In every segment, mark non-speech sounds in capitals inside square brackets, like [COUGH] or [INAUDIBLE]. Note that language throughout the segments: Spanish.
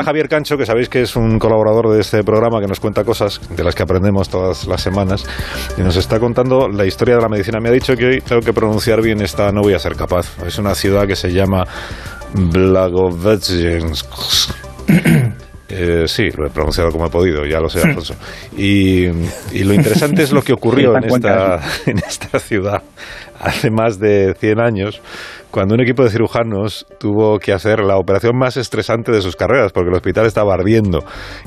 Javier Cancho, que sabéis que es un colaborador de este programa que nos cuenta cosas de las que aprendemos todas las semanas y nos está contando la historia de la medicina. Me ha dicho que hoy tengo que pronunciar bien esta, no voy a ser capaz. Es una ciudad que se llama Blagovejensk. [CLEARS THROAT] Eh, sí, lo he pronunciado como he podido, ya lo sé, Alfonso. Y, y lo interesante es lo que [LAUGHS] ocurrió en esta, [LAUGHS] en esta ciudad hace más de 100 años, cuando un equipo de cirujanos tuvo que hacer la operación más estresante de sus carreras, porque el hospital estaba ardiendo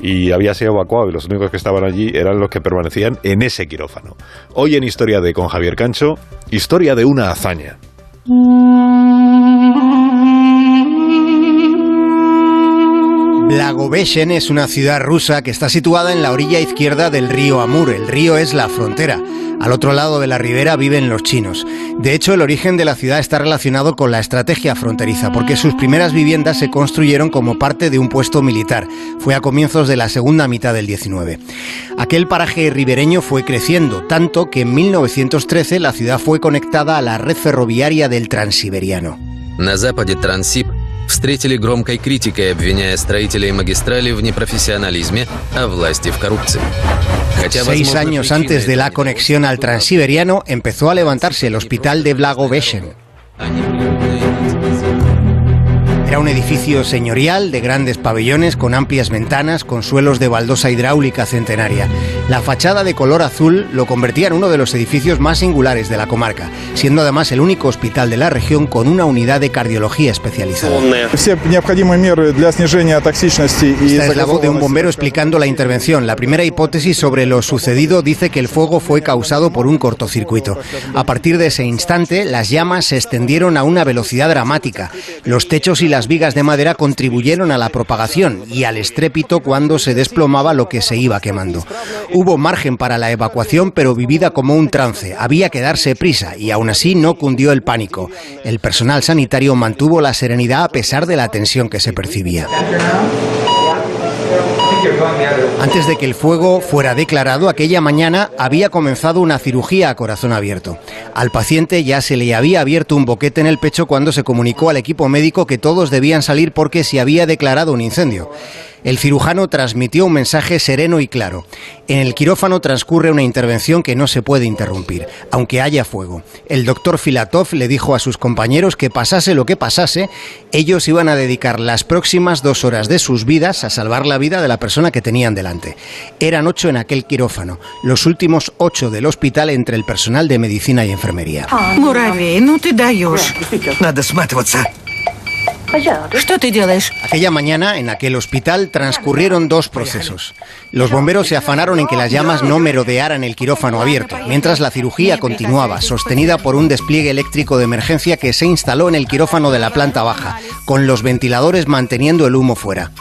y había sido evacuado y los únicos que estaban allí eran los que permanecían en ese quirófano. Hoy en Historia de con Javier Cancho, historia de una hazaña. [LAUGHS] Blagoveshen es una ciudad rusa que está situada en la orilla izquierda del río Amur. El río es la frontera. Al otro lado de la ribera viven los chinos. De hecho, el origen de la ciudad está relacionado con la estrategia fronteriza, porque sus primeras viviendas se construyeron como parte de un puesto militar. Fue a comienzos de la segunda mitad del 19. Aquel paraje ribereño fue creciendo, tanto que en 1913 la ciudad fue conectada a la red ferroviaria del Transiberiano. На западе Транссиб встретили громкой критикой, обвиняя строителей магистрали в непрофессионализме, а власти в коррупции. Seis años antes de la conexión al Transiberiano empezó a levantarse el hospital de Blagoveshen. Era un edificio señorial de grandes pabellones con amplias ventanas, con suelos de baldosa hidráulica centenaria. La fachada de color azul lo convertía en uno de los edificios más singulares de la comarca, siendo además el único hospital de la región con una unidad de cardiología especializada. Esta es la voz de un bombero explicando la intervención. La primera hipótesis sobre lo sucedido dice que el fuego fue causado por un cortocircuito. A partir de ese instante, las llamas se extendieron a una velocidad dramática. Los techos y las vigas de madera contribuyeron a la propagación y al estrépito cuando se desplomaba lo que se iba quemando. Hubo margen para la evacuación, pero vivida como un trance. Había que darse prisa y aún así no cundió el pánico. El personal sanitario mantuvo la serenidad a pesar de la tensión que se percibía. Antes de que el fuego fuera declarado, aquella mañana había comenzado una cirugía a corazón abierto. Al paciente ya se le había abierto un boquete en el pecho cuando se comunicó al equipo médico que todos debían salir porque se había declarado un incendio. El cirujano transmitió un mensaje sereno y claro. En el quirófano transcurre una intervención que no se puede interrumpir, aunque haya fuego. El doctor Filatov le dijo a sus compañeros que pasase lo que pasase, ellos iban a dedicar las próximas dos horas de sus vidas a salvar la vida de la persona que tenían delante. Eran ocho en aquel quirófano, los últimos ocho del hospital entre el personal de medicina y enfermería. Муравей, ну ты даешь. Надо сматываться. Что ты делаешь? Aquella mañana, en aquel hospital, transcurrieron dos procesos. Los bomberos se afanaron en que las llamas no merodearan el quirófano abierto, mientras la cirugía continuaba, sostenida por un despliegue eléctrico de emergencia que se instaló en el quirófano de la planta baja, con los ventiladores manteniendo el humo fuera.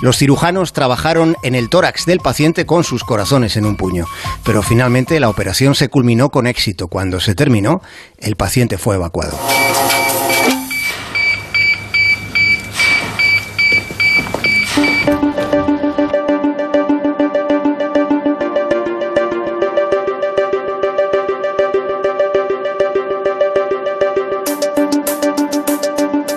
Los cirujanos trabajaron en el tórax del paciente con sus corazones en un puño, pero finalmente la operación se culminó con éxito. Cuando se terminó, el paciente fue evacuado.